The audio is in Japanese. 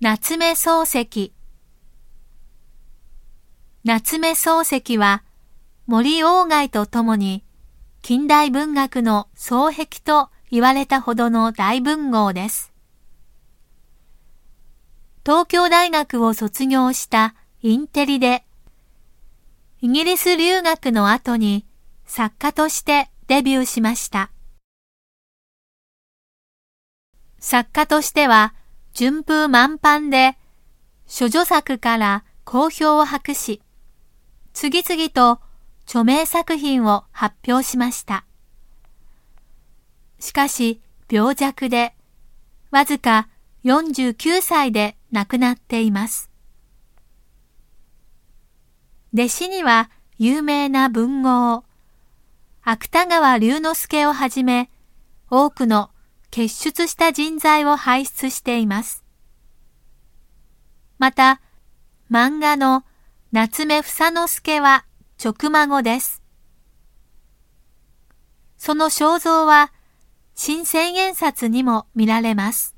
夏目漱石夏目漱石は森鴎外と共に近代文学の双璧と言われたほどの大文豪です。東京大学を卒業したインテリで、イギリス留学の後に作家としてデビューしました。作家としては順風満帆で、諸女作から好評を博し、次々と著名作品を発表しました。しかし、病弱で、わずか49歳で亡くなっています。弟子には有名な文豪、芥川龍之介をはじめ、多くの結出した人材を輩出しています。また、漫画の夏目房之助は直孫です。その肖像は新千円札にも見られます。